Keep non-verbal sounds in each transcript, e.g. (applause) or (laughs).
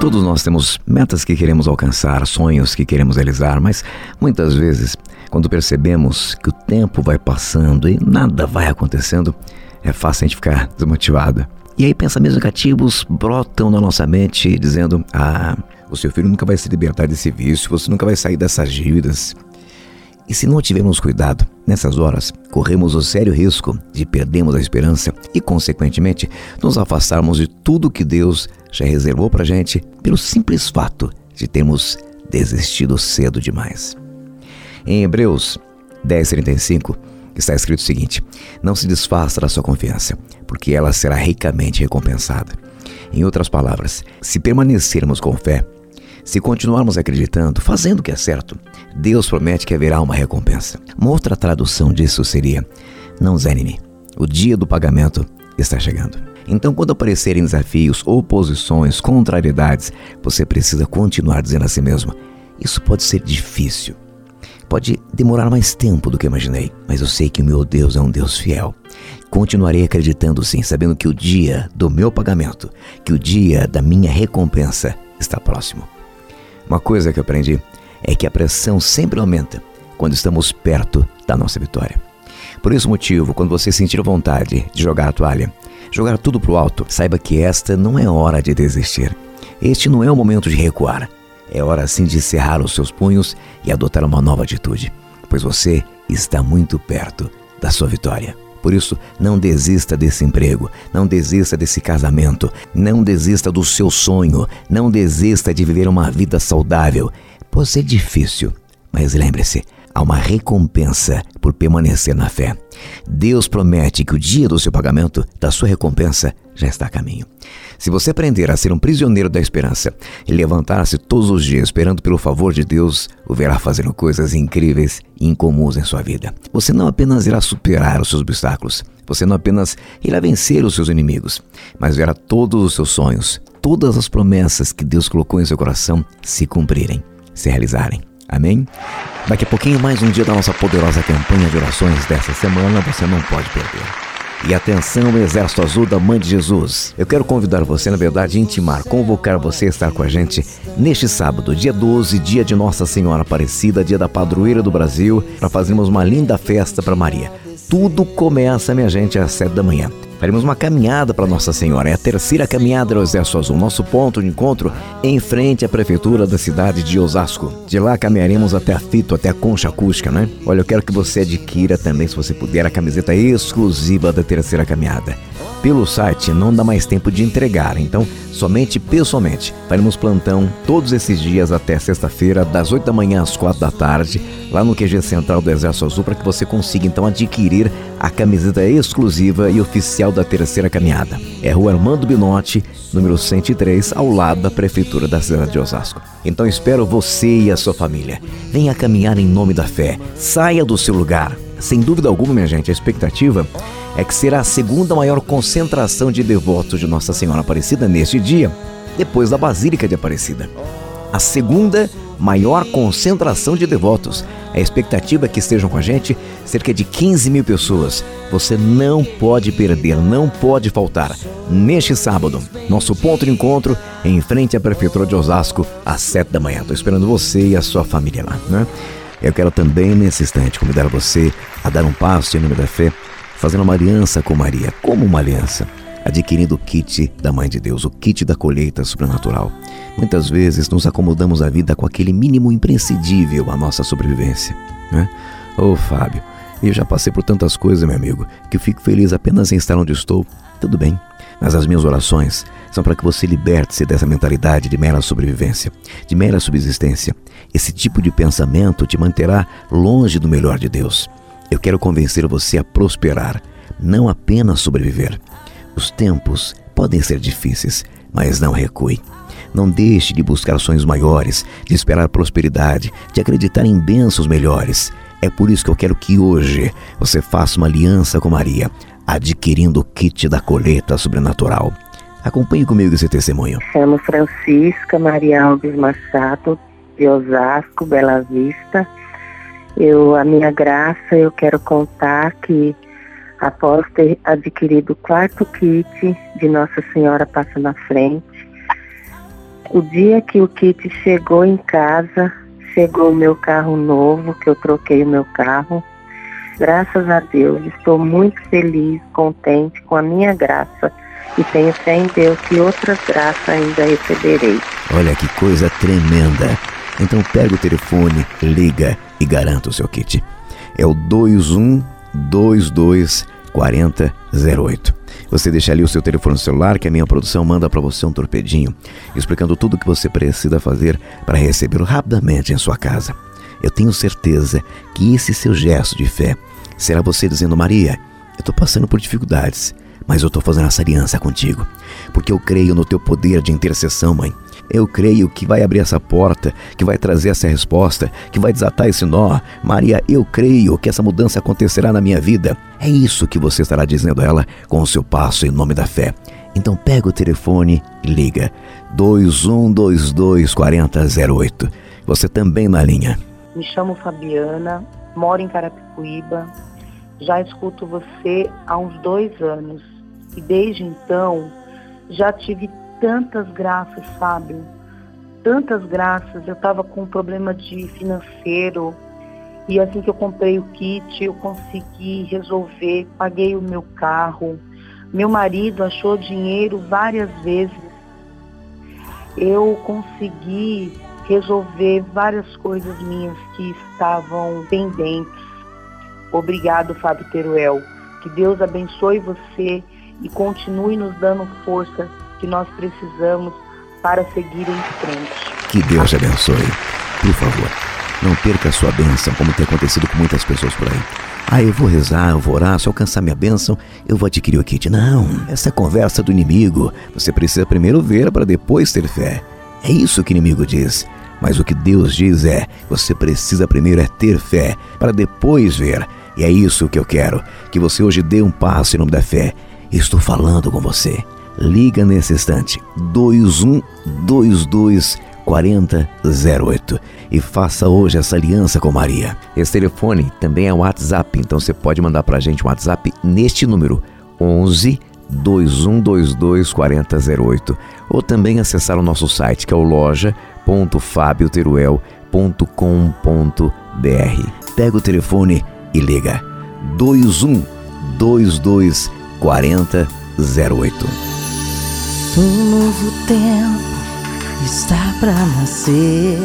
Todos nós temos metas que queremos alcançar, sonhos que queremos realizar, mas muitas vezes, quando percebemos que o tempo vai passando e nada vai acontecendo, é fácil a gente ficar (laughs) desmotivado. E aí pensamentos negativos brotam na nossa mente dizendo: "Ah, o seu filho nunca vai se libertar desse vício, você nunca vai sair dessas dívidas". E se não tivermos cuidado, nessas horas, corremos o sério risco de perdermos a esperança e, consequentemente, nos afastarmos de tudo que Deus já reservou para gente pelo simples fato de termos desistido cedo demais. Em Hebreus 10:35 está escrito o seguinte: Não se desfaça da sua confiança, porque ela será ricamente recompensada. Em outras palavras, se permanecermos com fé, se continuarmos acreditando, fazendo o que é certo, Deus promete que haverá uma recompensa. Uma outra tradução disso seria: Não desanime, o dia do pagamento está chegando. Então, quando aparecerem desafios, oposições, contrariedades, você precisa continuar dizendo a si mesmo: Isso pode ser difícil. Pode demorar mais tempo do que imaginei, mas eu sei que o meu Deus é um Deus fiel. Continuarei acreditando sim, sabendo que o dia do meu pagamento, que o dia da minha recompensa está próximo. Uma coisa que eu aprendi é que a pressão sempre aumenta quando estamos perto da nossa vitória. Por esse motivo, quando você sentir vontade de jogar a toalha, jogar tudo pro alto, saiba que esta não é hora de desistir. Este não é o momento de recuar. É hora sim de cerrar os seus punhos e adotar uma nova atitude, pois você está muito perto da sua vitória. Por isso, não desista desse emprego, não desista desse casamento, não desista do seu sonho, não desista de viver uma vida saudável. Pode ser difícil, mas lembre-se, há uma recompensa por permanecer na fé. Deus promete que o dia do seu pagamento, da sua recompensa, já está a caminho. Se você aprender a ser um prisioneiro da esperança e levantar-se todos os dias esperando pelo favor de Deus, o verá fazendo coisas incríveis e incomuns em sua vida. Você não apenas irá superar os seus obstáculos, você não apenas irá vencer os seus inimigos, mas verá todos os seus sonhos, todas as promessas que Deus colocou em seu coração se cumprirem, se realizarem. Amém? Daqui a pouquinho, mais um dia da nossa poderosa campanha de orações dessa semana, você não pode perder. E atenção, Exército Azul da Mãe de Jesus. Eu quero convidar você, na verdade, intimar, convocar você a estar com a gente neste sábado, dia 12, dia de Nossa Senhora Aparecida, dia da padroeira do Brasil, para fazermos uma linda festa para Maria. Tudo começa, minha gente, às sete da manhã. Faremos uma caminhada para Nossa Senhora. É a terceira caminhada do Exército Azul. Nosso ponto de encontro em frente à prefeitura da cidade de Osasco. De lá caminharemos até a Fito, até a Concha Acústica, né? Olha, eu quero que você adquira também, se você puder, a camiseta exclusiva da terceira caminhada pelo site não dá mais tempo de entregar, então somente pessoalmente. Faremos plantão todos esses dias até sexta-feira, das 8 da manhã às 4 da tarde, lá no QG Central do Exército Azul, para que você consiga então adquirir a camiseta exclusiva e oficial da terceira caminhada. É Rua Armando Binotti, número 103, ao lado da Prefeitura da cidade de Osasco. Então espero você e a sua família. Venha caminhar em nome da fé. Saia do seu lugar. Sem dúvida alguma, minha gente, a expectativa é que será a segunda maior concentração de devotos de Nossa Senhora Aparecida neste dia, depois da Basílica de Aparecida. A segunda maior concentração de devotos. A expectativa é que estejam com a gente cerca de 15 mil pessoas. Você não pode perder, não pode faltar. Neste sábado, nosso ponto de encontro em frente à Prefeitura de Osasco, às 7 da manhã. Estou esperando você e a sua família lá, né? Eu quero também, nesse instante, convidar você a dar um passo em nome da fé fazendo uma aliança com Maria. Como uma aliança? Adquirindo o kit da Mãe de Deus, o kit da colheita sobrenatural. Muitas vezes nos acomodamos a vida com aquele mínimo imprescindível à nossa sobrevivência. Né? Ô oh, Fábio, eu já passei por tantas coisas, meu amigo, que eu fico feliz apenas em estar onde estou. Tudo bem, mas as minhas orações são para que você liberte-se dessa mentalidade de mera sobrevivência, de mera subsistência. Esse tipo de pensamento te manterá longe do melhor de Deus. Eu quero convencer você a prosperar, não apenas sobreviver. Os tempos podem ser difíceis, mas não recue. Não deixe de buscar sonhos maiores, de esperar prosperidade, de acreditar em bênçãos melhores. É por isso que eu quero que hoje você faça uma aliança com Maria, adquirindo o kit da colheita sobrenatural. Acompanhe comigo esse testemunho. Chamo Francisca Maria Alves Machado, de Osasco, Bela Vista. Eu, a minha graça, eu quero contar que após ter adquirido o quarto kit de Nossa Senhora Passa na Frente, O dia que o kit chegou em casa, chegou o meu carro novo, que eu troquei o meu carro. Graças a Deus, estou muito feliz, contente com a minha graça e tenho fé em Deus que outras graças ainda receberei. Olha que coisa tremenda. Então pega o telefone, liga e garanta o seu kit. É o 2122 4008. Você deixa ali o seu telefone celular que a minha produção manda para você um torpedinho explicando tudo o que você precisa fazer para recebê-lo rapidamente em sua casa. Eu tenho certeza que esse seu gesto de fé será você dizendo: Maria, eu estou passando por dificuldades, mas eu estou fazendo essa aliança contigo, porque eu creio no teu poder de intercessão, mãe. Eu creio que vai abrir essa porta, que vai trazer essa resposta, que vai desatar esse nó. Maria, eu creio que essa mudança acontecerá na minha vida. É isso que você estará dizendo a ela com o seu passo em nome da fé. Então pega o telefone e liga 2122 4008. Você também na linha. Me chamo Fabiana, moro em Carapicuíba. Já escuto você há uns dois anos e desde então já tive tantas graças, sabe? Tantas graças. Eu estava com um problema de financeiro e assim que eu comprei o kit, eu consegui resolver, paguei o meu carro. Meu marido achou dinheiro várias vezes. Eu consegui resolver várias coisas minhas que estavam pendentes. Obrigado, Fábio Teruel. Que Deus abençoe você e continue nos dando força que nós precisamos para seguir em frente. Que Deus te abençoe. Por favor, não perca a sua bênção, como tem acontecido com muitas pessoas por aí. Ah, eu vou rezar, eu vou orar, se alcançar minha bênção, eu vou adquirir o kit. Não, essa é conversa do inimigo. Você precisa primeiro ver para depois ter fé. É isso que o inimigo diz. Mas o que Deus diz é: você precisa primeiro é ter fé, para depois ver. E é isso que eu quero, que você hoje dê um passo em nome da fé. Estou falando com você. Liga nesse instante 2122 4008 e faça hoje essa aliança com Maria. Esse telefone também é o WhatsApp, então você pode mandar para a gente um WhatsApp neste número 11 2122 4008 ou também acessar o nosso site que é o loja.fabioteruel.com.br. Pega o telefone e liga 2122 4008. Um novo tempo está para nascer.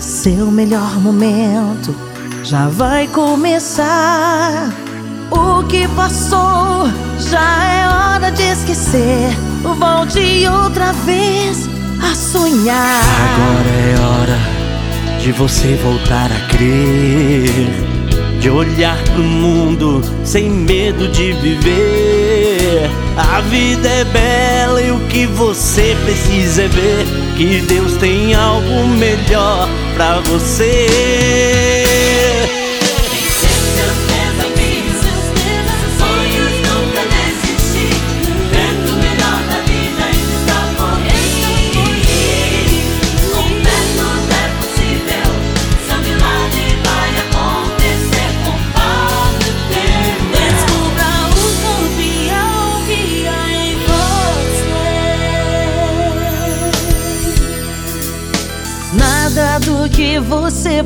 Seu melhor momento já vai começar. O que passou já é hora de esquecer. Volte outra vez a sonhar. Agora é hora de você voltar a crer. De olhar pro mundo sem medo de viver. A vida é bela e o que você precisa é ver que Deus tem algo melhor pra você.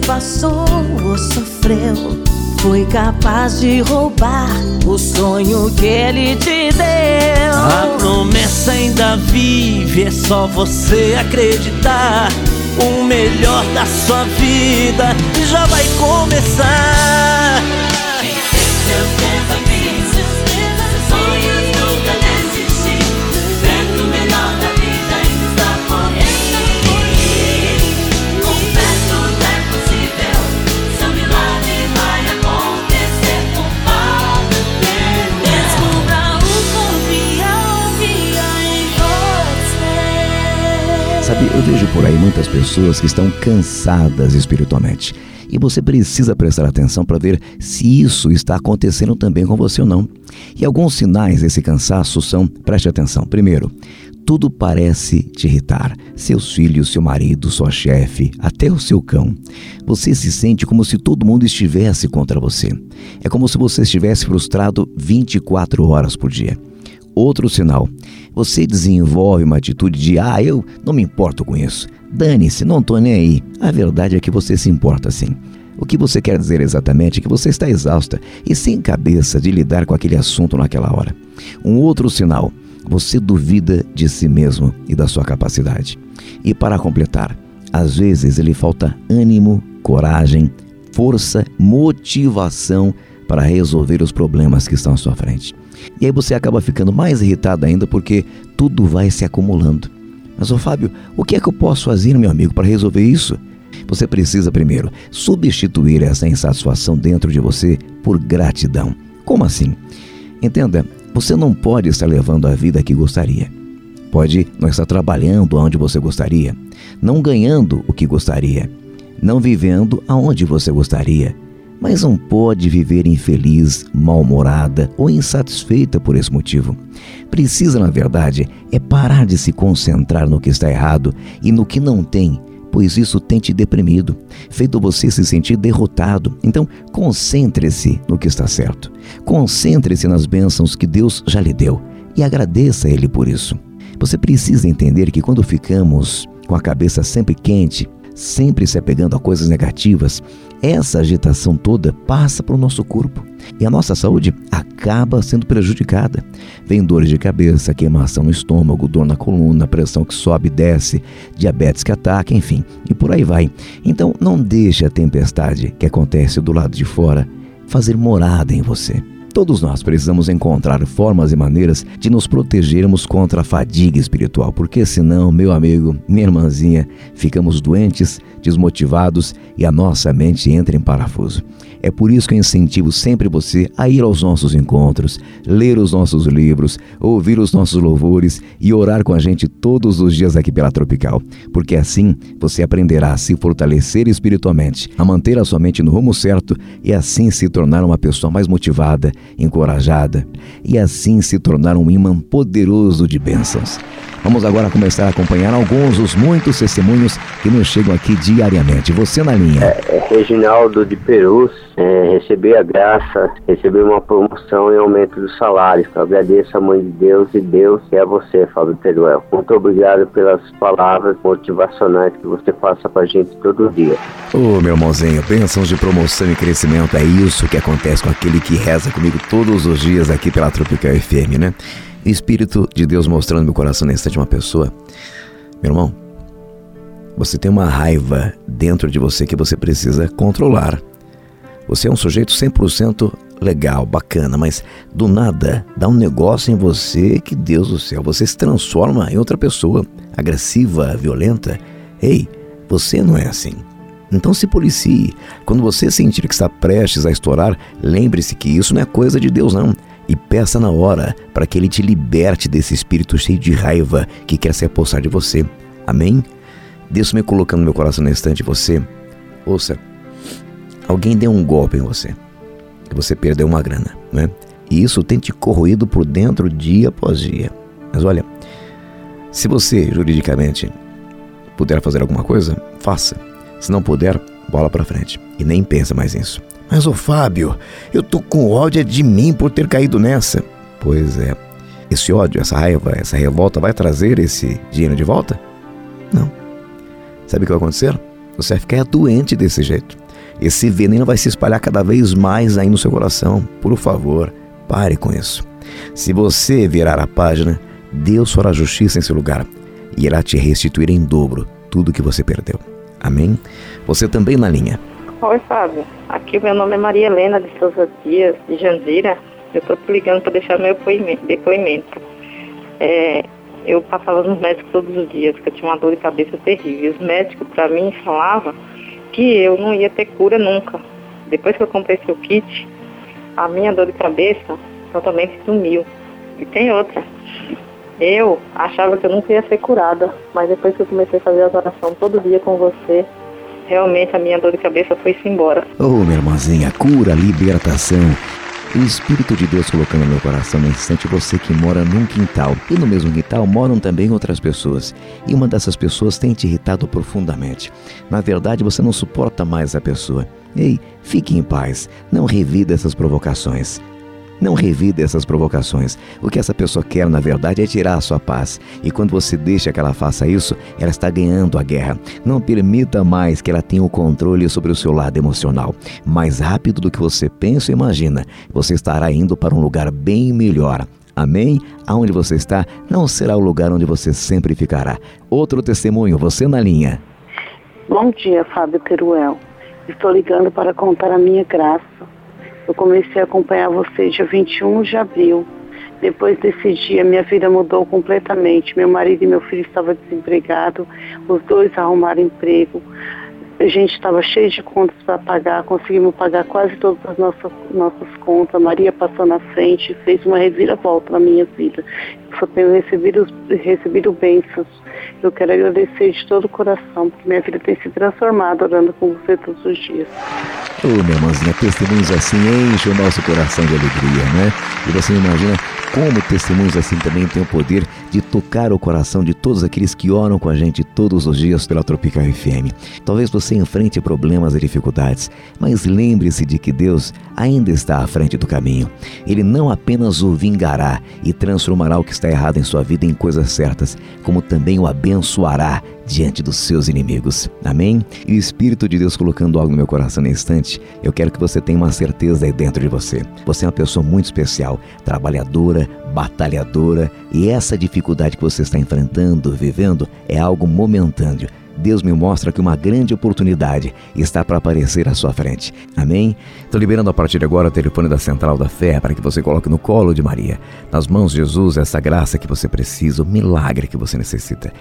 Passou ou sofreu foi capaz de roubar o sonho que ele te deu. A promessa ainda vive, é só você acreditar. O melhor da sua vida já vai começar. Sabe, eu vejo por aí muitas pessoas que estão cansadas espiritualmente. E você precisa prestar atenção para ver se isso está acontecendo também com você ou não. E alguns sinais desse cansaço são, preste atenção. Primeiro, tudo parece te irritar. Seus filhos, seu marido, sua chefe, até o seu cão. Você se sente como se todo mundo estivesse contra você. É como se você estivesse frustrado 24 horas por dia. Outro sinal. Você desenvolve uma atitude de ah, eu não me importo com isso. Dane-se, não tô nem aí. A verdade é que você se importa sim. O que você quer dizer exatamente é que você está exausta e sem cabeça de lidar com aquele assunto naquela hora. Um outro sinal, você duvida de si mesmo e da sua capacidade. E para completar, às vezes lhe falta ânimo, coragem, força, motivação para resolver os problemas que estão à sua frente. E aí você acaba ficando mais irritado ainda porque tudo vai se acumulando. Mas, ô Fábio, o que é que eu posso fazer, meu amigo, para resolver isso? Você precisa primeiro substituir essa insatisfação dentro de você por gratidão. Como assim? Entenda, você não pode estar levando a vida que gostaria. Pode não estar trabalhando onde você gostaria, não ganhando o que gostaria, não vivendo aonde você gostaria, mas não pode viver infeliz, mal-humorada ou insatisfeita por esse motivo. Precisa, na verdade, é parar de se concentrar no que está errado e no que não tem, pois isso tem te deprimido, feito você se sentir derrotado. Então, concentre-se no que está certo. Concentre-se nas bênçãos que Deus já lhe deu e agradeça a Ele por isso. Você precisa entender que quando ficamos com a cabeça sempre quente, sempre se apegando a coisas negativas, essa agitação toda passa para o nosso corpo e a nossa saúde acaba sendo prejudicada. Vem dores de cabeça, queimação no estômago, dor na coluna, pressão que sobe e desce, diabetes que ataca, enfim, e por aí vai. Então não deixe a tempestade que acontece do lado de fora fazer morada em você. Todos nós precisamos encontrar formas e maneiras de nos protegermos contra a fadiga espiritual, porque senão, meu amigo, minha irmãzinha, ficamos doentes, desmotivados e a nossa mente entra em parafuso. É por isso que eu incentivo sempre você a ir aos nossos encontros, ler os nossos livros, ouvir os nossos louvores e orar com a gente todos os dias aqui pela Tropical, porque assim você aprenderá a se fortalecer espiritualmente, a manter a sua mente no rumo certo e assim se tornar uma pessoa mais motivada, encorajada e assim se tornar um imã poderoso de bênçãos. Vamos agora começar a acompanhar alguns dos muitos testemunhos que nos chegam aqui diariamente. Você na linha. É, é Reginaldo de Perus, é, receber a graça, receber uma promoção e aumento do salário. Eu agradeço a Mãe de Deus e Deus a você, Fábio Teruel. Muito obrigado pelas palavras motivacionais que você passa pra gente todo dia. Ô, oh, meu irmãozinho, bênçãos de promoção e crescimento, é isso que acontece com aquele que reza comigo todos os dias aqui pela Tropical FM, né? Espírito de Deus mostrando meu coração nesse instante uma pessoa. Meu irmão, você tem uma raiva dentro de você que você precisa controlar. Você é um sujeito 100% legal, bacana, mas do nada dá um negócio em você que Deus do céu, você se transforma em outra pessoa, agressiva, violenta. Ei, você não é assim. Então se policie. Quando você sentir que está prestes a estourar, lembre-se que isso não é coisa de Deus não e peça na hora para que Ele te liberte desse espírito cheio de raiva que quer se apossar de você. Amém? Deus me colocando meu coração nesse instante você. Ouça, alguém deu um golpe em você. E você perdeu uma grana, né? E isso tem te corroído por dentro dia após dia. Mas olha, se você juridicamente puder fazer alguma coisa, faça. Se não puder, bola para frente e nem pensa mais nisso. Mas, ô Fábio, eu tô com ódio de mim por ter caído nessa. Pois é. Esse ódio, essa raiva, essa revolta vai trazer esse dinheiro de volta? Não. Sabe o que vai acontecer? Você vai ficar doente desse jeito. Esse veneno vai se espalhar cada vez mais aí no seu coração. Por favor, pare com isso. Se você virar a página, Deus fará justiça em seu lugar e irá te restituir em dobro tudo que você perdeu. Amém? Você também na linha. Oi, Fábio. Aqui meu nome é Maria Helena de Souza Dias, de Jandira. Eu estou ligando para deixar meu depoimento. É, eu passava nos médicos todos os dias, que eu tinha uma dor de cabeça terrível. Os médicos, para mim, falavam que eu não ia ter cura nunca. Depois que eu comprei seu kit, a minha dor de cabeça totalmente sumiu. E tem outra. Eu achava que eu nunca ia ser curada, mas depois que eu comecei a fazer as orações todo dia com você, realmente a minha dor de cabeça foi-se embora. Oh, minha irmãzinha, cura, libertação. O Espírito de Deus colocando no meu coração nesse instante você que mora num quintal. E no mesmo quintal moram também outras pessoas. E uma dessas pessoas tem te irritado profundamente. Na verdade, você não suporta mais a pessoa. Ei, fique em paz. Não revida essas provocações. Não revida essas provocações. O que essa pessoa quer, na verdade, é tirar a sua paz. E quando você deixa que ela faça isso, ela está ganhando a guerra. Não permita mais que ela tenha o controle sobre o seu lado emocional. Mais rápido do que você pensa e imagina, você estará indo para um lugar bem melhor. Amém? Aonde você está não será o lugar onde você sempre ficará. Outro testemunho, você na linha. Bom dia, Fábio Teruel. Estou ligando para contar a minha graça. Eu comecei a acompanhar você dia 21 de abril. Depois desse dia, minha vida mudou completamente. Meu marido e meu filho estavam desempregados, os dois arrumaram emprego. A gente estava cheio de contas para pagar, conseguimos pagar quase todas as nossas, nossas contas. Maria passou na frente, fez uma reviravolta na minha vida. Eu só tenho recebido, recebido bênçãos. Eu quero agradecer de todo o coração, porque minha vida tem se transformado orando com você todos os dias. Ô, oh, minha irmãzinha, testemunhos assim enchem o nosso coração de alegria, né? E você imagina como testemunhos assim também têm o poder de tocar o coração de todos aqueles que oram com a gente todos os dias pela Tropical FM. Talvez você enfrente problemas e dificuldades, mas lembre-se de que Deus ainda está à frente do caminho. Ele não apenas o vingará e transformará o que está errado em sua vida em coisas certas, como também o abençoará diante dos seus inimigos. Amém? E o Espírito de Deus colocando algo no meu coração nesse instante, eu quero que você tenha uma certeza aí dentro de você. Você é uma pessoa muito especial, trabalhadora, batalhadora, e essa dificuldade que você está enfrentando, vivendo, é algo momentâneo. Deus me mostra que uma grande oportunidade está para aparecer à sua frente. Amém? Estou liberando a partir de agora o telefone da Central da Fé para que você coloque no colo de Maria, nas mãos de Jesus, essa graça que você precisa, o milagre que você necessita.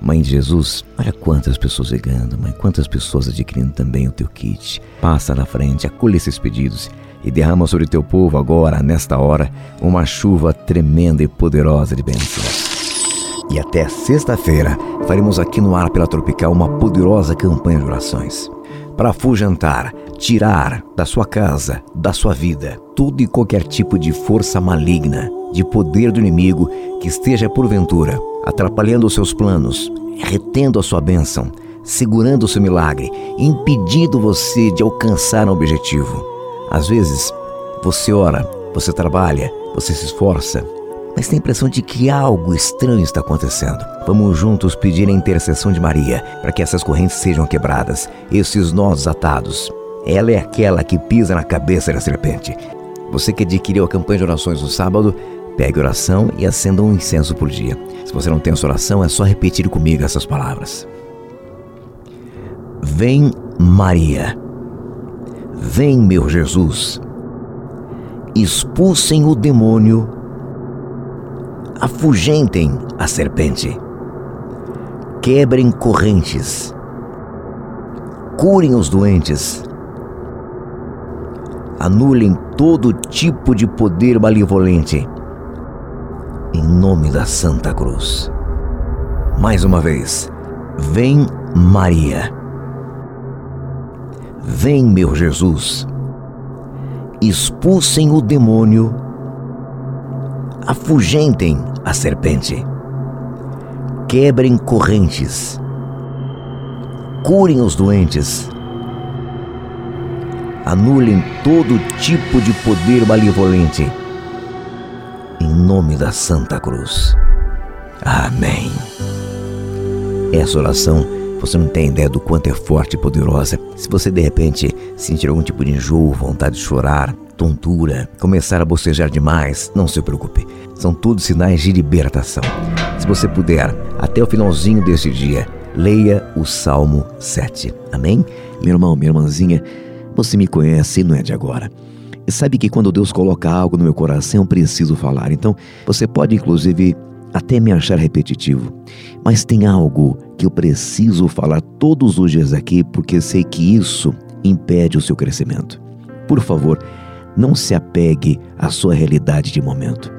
Mãe de Jesus, olha quantas pessoas ligando, mãe, quantas pessoas adquirindo também o teu kit. Passa na frente, acolhe esses pedidos e derrama sobre teu povo agora, nesta hora, uma chuva tremenda e poderosa de bênçãos. E até sexta-feira faremos aqui no ar pela Tropical uma poderosa campanha de orações para afugentar, tirar da sua casa, da sua vida, tudo e qualquer tipo de força maligna, de poder do inimigo que esteja porventura atrapalhando os seus planos, retendo a sua bênção, segurando o seu milagre, impedindo você de alcançar um objetivo. Às vezes, você ora, você trabalha, você se esforça, mas tem a impressão de que algo estranho está acontecendo. Vamos juntos pedir a intercessão de Maria para que essas correntes sejam quebradas, esses nós atados. Ela é aquela que pisa na cabeça da serpente. Você que adquiriu a campanha de orações no sábado, pegue oração e acenda um incenso por dia. Se você não tem essa oração, é só repetir comigo essas palavras. Vem Maria. Vem meu Jesus. Expulsem o demônio afugentem a serpente, quebrem correntes, curem os doentes, anulem todo tipo de poder malevolente, em nome da Santa Cruz. Mais uma vez, vem Maria. Vem, meu Jesus. Expulsem o demônio afugentem a serpente, quebrem correntes, curem os doentes, anulem todo tipo de poder malevolente, em nome da Santa Cruz. Amém. Essa oração, você não tem ideia do quanto é forte e poderosa. Se você de repente sentir algum tipo de enjoo, vontade de chorar, tontura, começar a bocejar demais, não se preocupe. São todos sinais de libertação. Se você puder, até o finalzinho deste dia, leia o Salmo 7. Amém? Meu irmão, minha irmãzinha, você me conhece e não é de agora. E sabe que quando Deus coloca algo no meu coração, eu preciso falar. Então, você pode inclusive até me achar repetitivo, mas tem algo que eu preciso falar todos os dias aqui porque sei que isso impede o seu crescimento. Por favor, não se apegue à sua realidade de momento.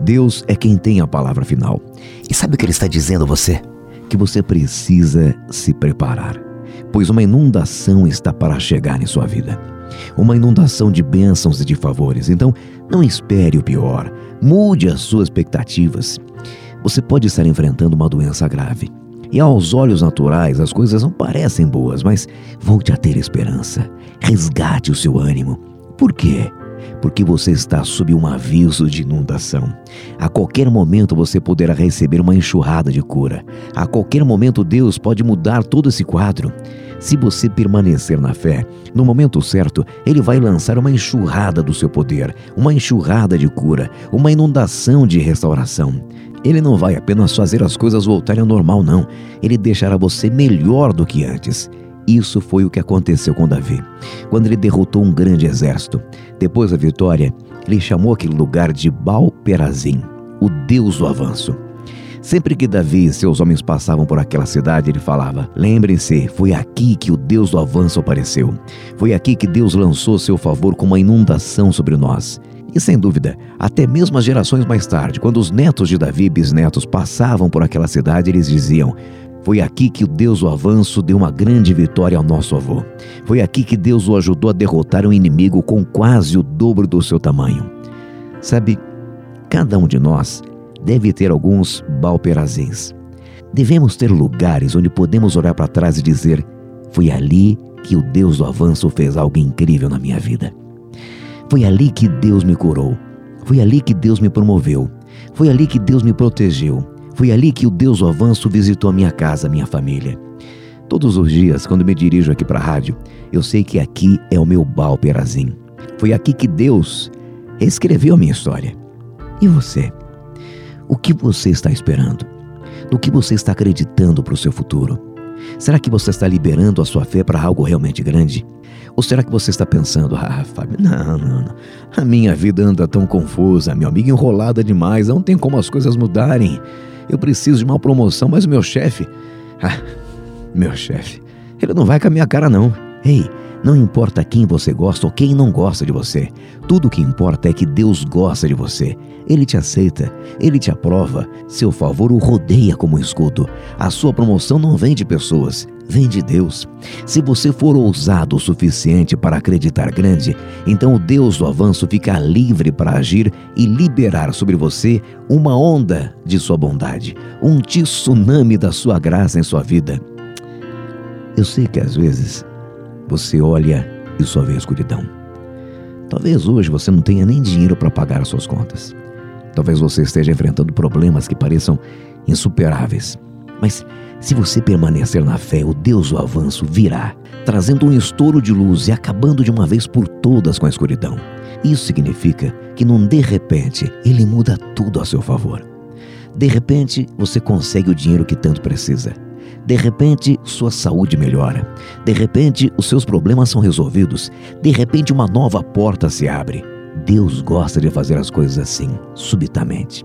Deus é quem tem a palavra final. E sabe o que ele está dizendo a você? Que você precisa se preparar, pois uma inundação está para chegar em sua vida. Uma inundação de bênçãos e de favores. Então, não espere o pior. Mude as suas expectativas. Você pode estar enfrentando uma doença grave. E aos olhos naturais as coisas não parecem boas, mas volte a ter esperança. Resgate o seu ânimo por quê? porque você está sob um aviso de inundação. A qualquer momento você poderá receber uma enxurrada de cura. A qualquer momento Deus pode mudar todo esse quadro. Se você permanecer na fé, no momento certo, Ele vai lançar uma enxurrada do seu poder, uma enxurrada de cura, uma inundação de restauração. Ele não vai apenas fazer as coisas voltarem ao normal, não. Ele deixará você melhor do que antes. Isso foi o que aconteceu com Davi, quando ele derrotou um grande exército. Depois da vitória, ele chamou aquele lugar de Baal-Perazim, o Deus do avanço. Sempre que Davi e seus homens passavam por aquela cidade, ele falava: Lembrem-se, foi aqui que o Deus do avanço apareceu. Foi aqui que Deus lançou seu favor com uma inundação sobre nós. E sem dúvida, até mesmo as gerações mais tarde, quando os netos de Davi e bisnetos passavam por aquela cidade, eles diziam: foi aqui que o Deus do avanço deu uma grande vitória ao nosso avô. Foi aqui que Deus o ajudou a derrotar um inimigo com quase o dobro do seu tamanho. Sabe, cada um de nós deve ter alguns balperazins. Devemos ter lugares onde podemos olhar para trás e dizer: Foi ali que o Deus do avanço fez algo incrível na minha vida. Foi ali que Deus me curou. Foi ali que Deus me promoveu. Foi ali que Deus me protegeu. Foi ali que o Deus do Avanço visitou a minha casa, a minha família. Todos os dias, quando me dirijo aqui para a rádio, eu sei que aqui é o meu Baal Perazim. Foi aqui que Deus escreveu a minha história. E você? O que você está esperando? No que você está acreditando para o seu futuro? Será que você está liberando a sua fé para algo realmente grande? Ou será que você está pensando, ah, Fábio, não, não, não. A minha vida anda tão confusa, meu amigo, enrolada demais, não tem como as coisas mudarem. Eu preciso de uma promoção, mas o meu chefe. Ah, meu chefe. Ele não vai com a minha cara, não. Ei, não importa quem você gosta ou quem não gosta de você. Tudo o que importa é que Deus gosta de você. Ele te aceita, ele te aprova. Seu favor o rodeia como escudo. A sua promoção não vem de pessoas, vem de Deus. Se você for ousado o suficiente para acreditar grande, então o Deus do avanço fica livre para agir e liberar sobre você uma onda de sua bondade, um tsunami da sua graça em sua vida. Eu sei que às vezes você olha e só vê a escuridão. Talvez hoje você não tenha nem dinheiro para pagar as suas contas. Talvez você esteja enfrentando problemas que pareçam insuperáveis. Mas se você permanecer na fé, o Deus do avanço virá, trazendo um estouro de luz e acabando de uma vez por todas com a escuridão. Isso significa que num de repente ele muda tudo a seu favor. De repente você consegue o dinheiro que tanto precisa. De repente, sua saúde melhora. De repente, os seus problemas são resolvidos. De repente, uma nova porta se abre. Deus gosta de fazer as coisas assim, subitamente.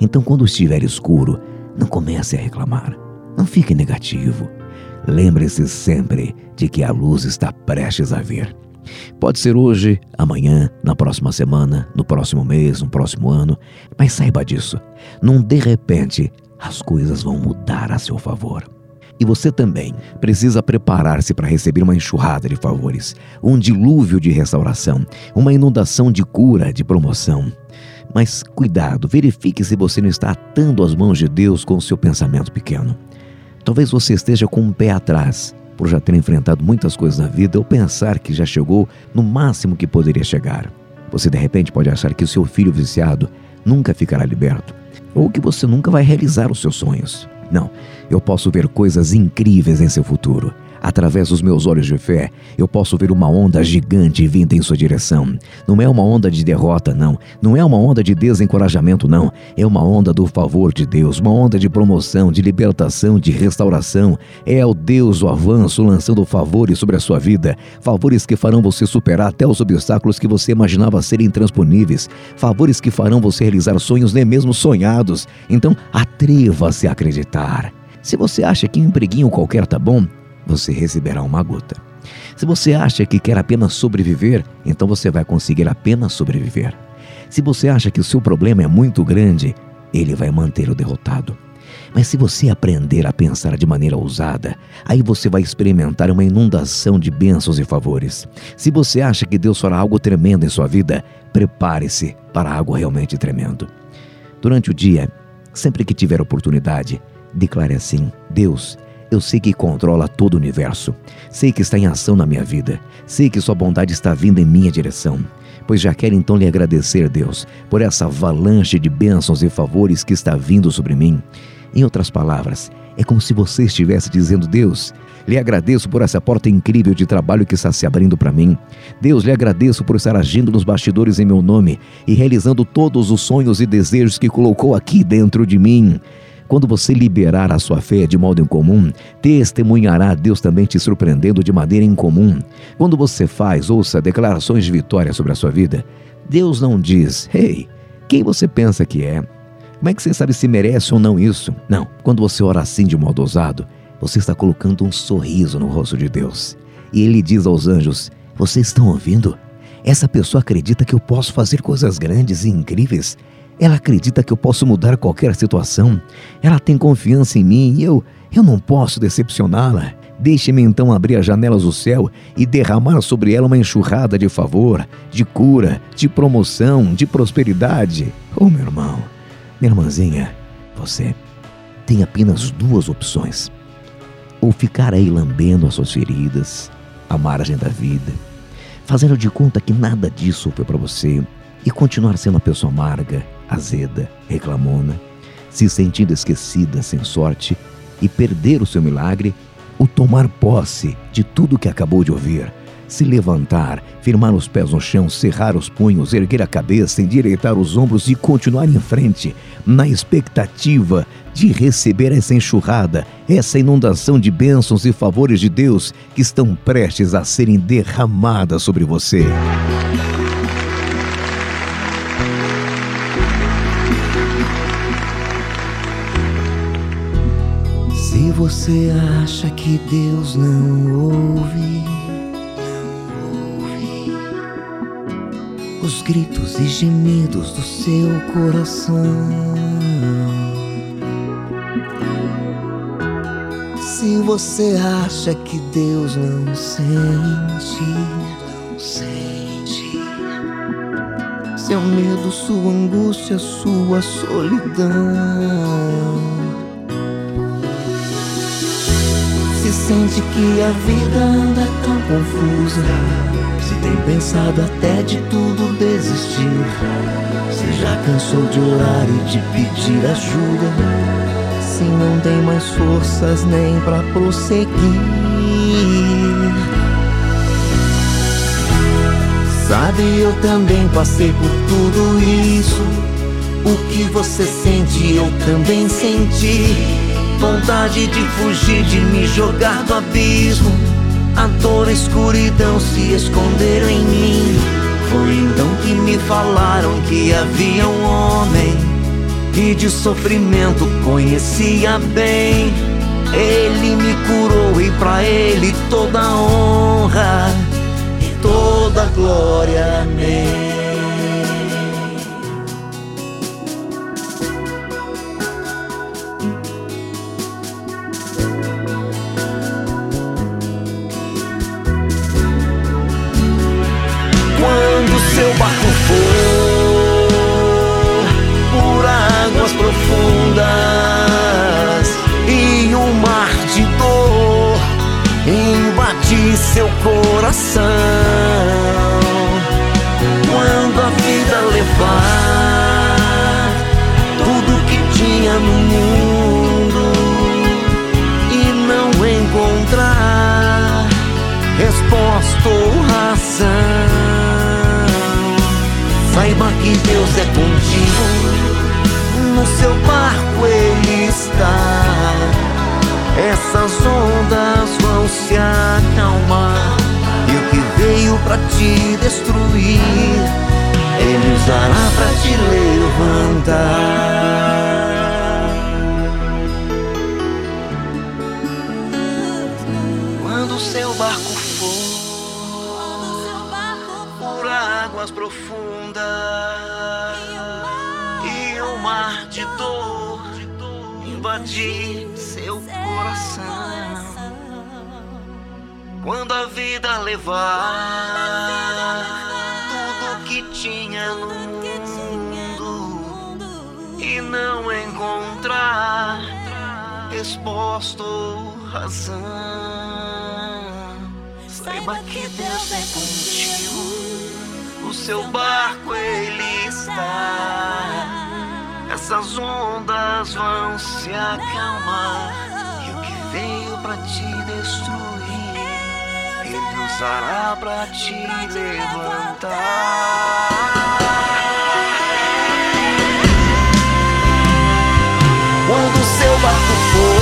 Então, quando estiver escuro, não comece a reclamar. Não fique negativo. Lembre-se sempre de que a luz está prestes a vir. Pode ser hoje, amanhã, na próxima semana, no próximo mês, no próximo ano, mas saiba disso. Num de repente, as coisas vão mudar a seu favor. E você também precisa preparar-se para receber uma enxurrada de favores, um dilúvio de restauração, uma inundação de cura, de promoção. Mas cuidado, verifique se você não está atando as mãos de Deus com o seu pensamento pequeno. Talvez você esteja com um pé atrás, por já ter enfrentado muitas coisas na vida ou pensar que já chegou no máximo que poderia chegar. Você de repente pode achar que o seu filho viciado nunca ficará liberto, ou que você nunca vai realizar os seus sonhos. Não, eu posso ver coisas incríveis em seu futuro. Através dos meus olhos de fé, eu posso ver uma onda gigante vinda em sua direção. Não é uma onda de derrota, não. Não é uma onda de desencorajamento, não. É uma onda do favor de Deus, uma onda de promoção, de libertação, de restauração. É o Deus o avanço lançando favores sobre a sua vida. Favores que farão você superar até os obstáculos que você imaginava serem intransponíveis. Favores que farão você realizar sonhos nem mesmo sonhados. Então, atreva-se a acreditar. Se você acha que um empreguinho qualquer tá bom, você receberá uma gota. Se você acha que quer apenas sobreviver, então você vai conseguir apenas sobreviver. Se você acha que o seu problema é muito grande, ele vai manter o derrotado. Mas se você aprender a pensar de maneira ousada, aí você vai experimentar uma inundação de bênçãos e favores. Se você acha que Deus fará algo tremendo em sua vida, prepare-se para algo realmente tremendo. Durante o dia, sempre que tiver oportunidade, declare assim: Deus, Eu sei que controla todo o universo. Sei que está em ação na minha vida. Sei que Sua bondade está vindo em minha direção. Pois já quero então lhe agradecer, Deus, por essa avalanche de bênçãos e favores que está vindo sobre mim. Em outras palavras, é como se você estivesse dizendo: Deus, lhe agradeço por essa porta incrível de trabalho que está se abrindo para mim. Deus, lhe agradeço por estar agindo nos bastidores em meu nome e realizando todos os sonhos e desejos que colocou aqui dentro de mim. Quando você liberar a sua fé de modo incomum, testemunhará Deus também te surpreendendo de maneira incomum. Quando você faz, ouça declarações de vitória sobre a sua vida, Deus não diz, hey, quem você pensa que é? Como é que você sabe se merece ou não isso? Não, quando você ora assim de modo ousado, você está colocando um sorriso no rosto de Deus. E ele diz aos anjos: Vocês estão ouvindo? Essa pessoa acredita que eu posso fazer coisas grandes e incríveis. Ela acredita que eu posso mudar qualquer situação. Ela tem confiança em mim e eu, eu não posso decepcioná-la. Deixe-me então abrir as janelas do céu e derramar sobre ela uma enxurrada de favor, de cura, de promoção, de prosperidade. Oh, meu irmão, minha irmãzinha, você tem apenas duas opções ou ficar aí lambendo as suas feridas, à margem da vida, fazendo de conta que nada disso foi para você e continuar sendo uma pessoa amarga, azeda, reclamona, se sentindo esquecida, sem sorte e perder o seu milagre, ou tomar posse de tudo que acabou de ouvir se levantar, firmar os pés no chão, cerrar os punhos, erguer a cabeça, endireitar os ombros e continuar em frente, na expectativa de receber essa enxurrada, essa inundação de bênçãos e favores de Deus que estão prestes a serem derramadas sobre você. Você acha que Deus não ouve, os gritos e gemidos do seu coração. Se você acha que Deus não sente, não sente seu medo, sua angústia, sua solidão. Se sente que a vida anda tão confusa se tem pensado até de tudo desistir. Se já cansou de orar e de pedir ajuda. Se não tem mais forças nem para prosseguir. Sabe, eu também passei por tudo isso. O que você sente, eu também senti. Vontade de fugir, de me jogar do abismo a dor, a escuridão se esconderam em mim. Foi então que me falaram que havia um homem que de sofrimento conhecia bem. Ele me curou e para ele toda honra e toda glória. Amém. Seu coração. Quando a vida levar tudo que tinha no mundo e não encontrar resposta ou razão Saiba que Deus é contigo, no seu barco Ele está. Essas para te destruir, Ele usará para te levantar. Quando seu barco águas profundas e o mar de dor invadir Quando a vida levar tudo que tinha no mundo e não encontrar resposta ou razão. Saiba que Deus é contigo, o seu barco ele está. Essas ondas vão se acalmar e o que veio pra te destruir, ele usará pra te levantar. Quando o seu barco Quando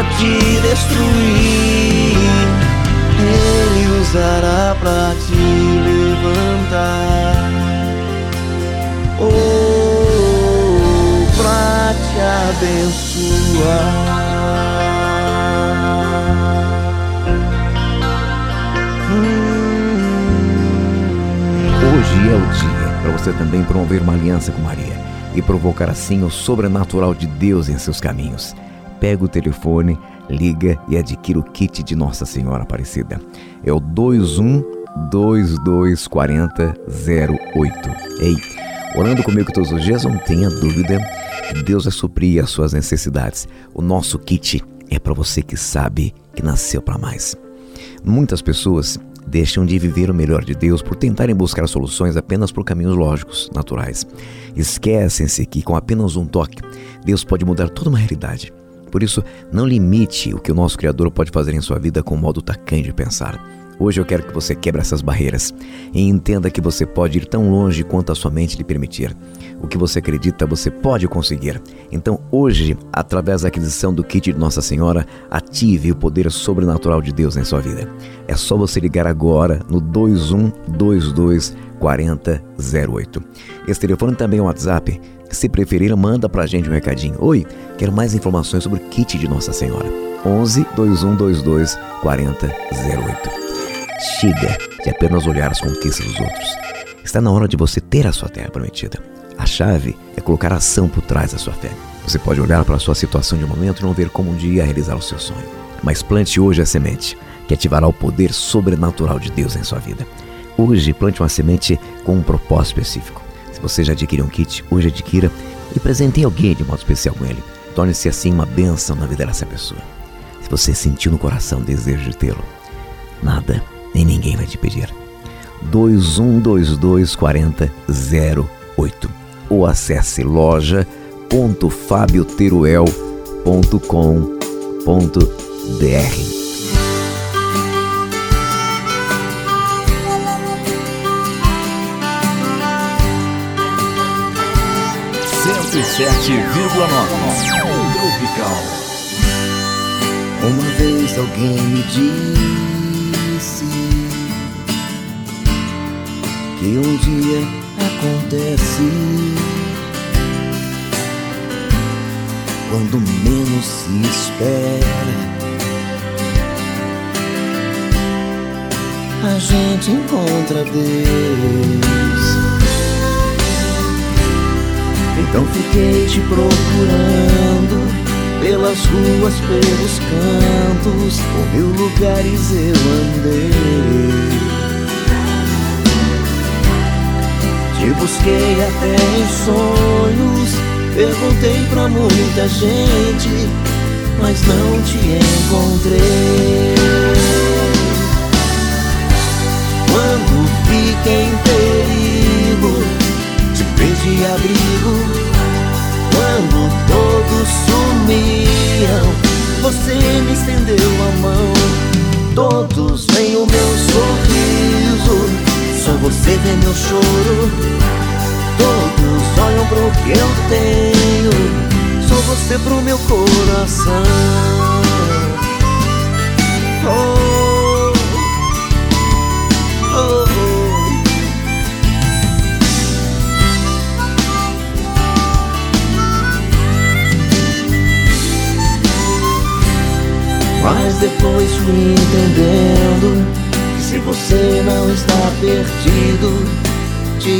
pra te destruir, Ele usará pra te levantar. Oh, pra te abençoar. Hoje é o dia para você também promover uma aliança com Maria e provocar assim o sobrenatural de Deus em seus caminhos. Pega o telefone, liga e adquira o kit de Nossa Senhora Aparecida. É o 21 2240 08. Ei, orando comigo todos os dias, não tenha dúvida que Deus vai suprir as suas necessidades. O nosso kit é para você que sabe que nasceu para mais. Muitas pessoas deixam de viver o melhor de Deus por tentarem buscar soluções apenas por caminhos lógicos, naturais. Esquecem-se que com apenas um toque, Deus pode mudar toda uma realidade. Por isso, não limite o que o nosso Criador pode fazer em sua vida com o modo tacanho de pensar. Hoje eu quero que você quebre essas barreiras e entenda que você pode ir tão longe quanto a sua mente lhe permitir. O que você acredita, você pode conseguir. Então, hoje, através da aquisição do kit de Nossa Senhora, ative o poder sobrenatural de Deus em sua vida. É só você ligar agora no 2122 4008. Esse telefone também é um WhatsApp. Se preferir, manda pra gente um recadinho. Oi, quero mais informações sobre o kit de Nossa Senhora. 11 2122 4008. Chega de apenas olhar as conquistas dos outros. Está na hora de você ter a sua terra prometida. A chave é colocar ação por trás da sua fé. Você pode olhar para a sua situação de momento e não ver como um dia realizar o seu sonho. Mas plante hoje a semente, que ativará o poder sobrenatural de Deus em sua vida. Hoje, plante uma semente com um propósito específico. Você já adquiriu um kit, hoje adquira e presenteie alguém de modo especial com ele. Torne-se assim uma bênção na vida dessa pessoa. Se você sentiu no coração o desejo de tê-lo, nada nem ninguém vai te pedir. 2122 4008 ou acesse loja.fabioteruel.com.br. Tropical. Uma vez alguém me disse que um dia acontece quando menos se espera. A gente encontra Deus. Então fiquei te procurando pelas ruas, pelos cantos, por mil lugares eu andei. Te busquei até em sonhos, perguntei pra muita gente, mas não te encontrei. Quando fiquei perigo, pedi abrigo. Quando todos sumiam, você me estendeu a mão. Todos veem o meu sorriso, só você vê meu choro. Todos olham pro que eu tenho, só você pro meu coração. Oh. Mas depois fui entendendo que se você não está perdido, te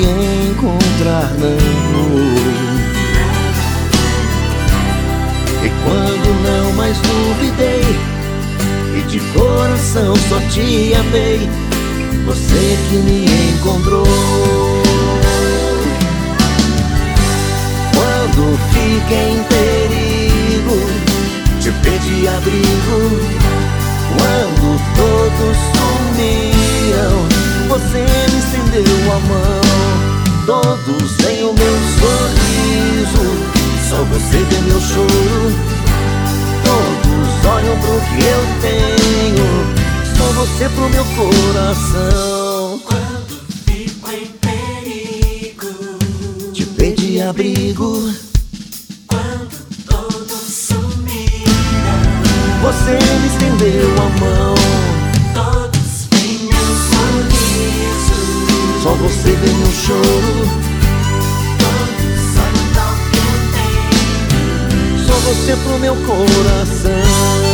encontrar não. E quando não mais duvidei E de coração só te amei Você que me encontrou Quando fiquei perigo Te pedi abrigo Quando todos sumiam Você me estendeu a mão Todos têm o meu sorriso. Só você vê meu choro Todos olham pro que eu tenho. Só você pro meu coração. Quando fico em perigo Te pedi abrigo Você me estendeu a mão. Todos veem meu sorriso Só você vê meu choro. Todos olham que eu tenho Só você pro meu coração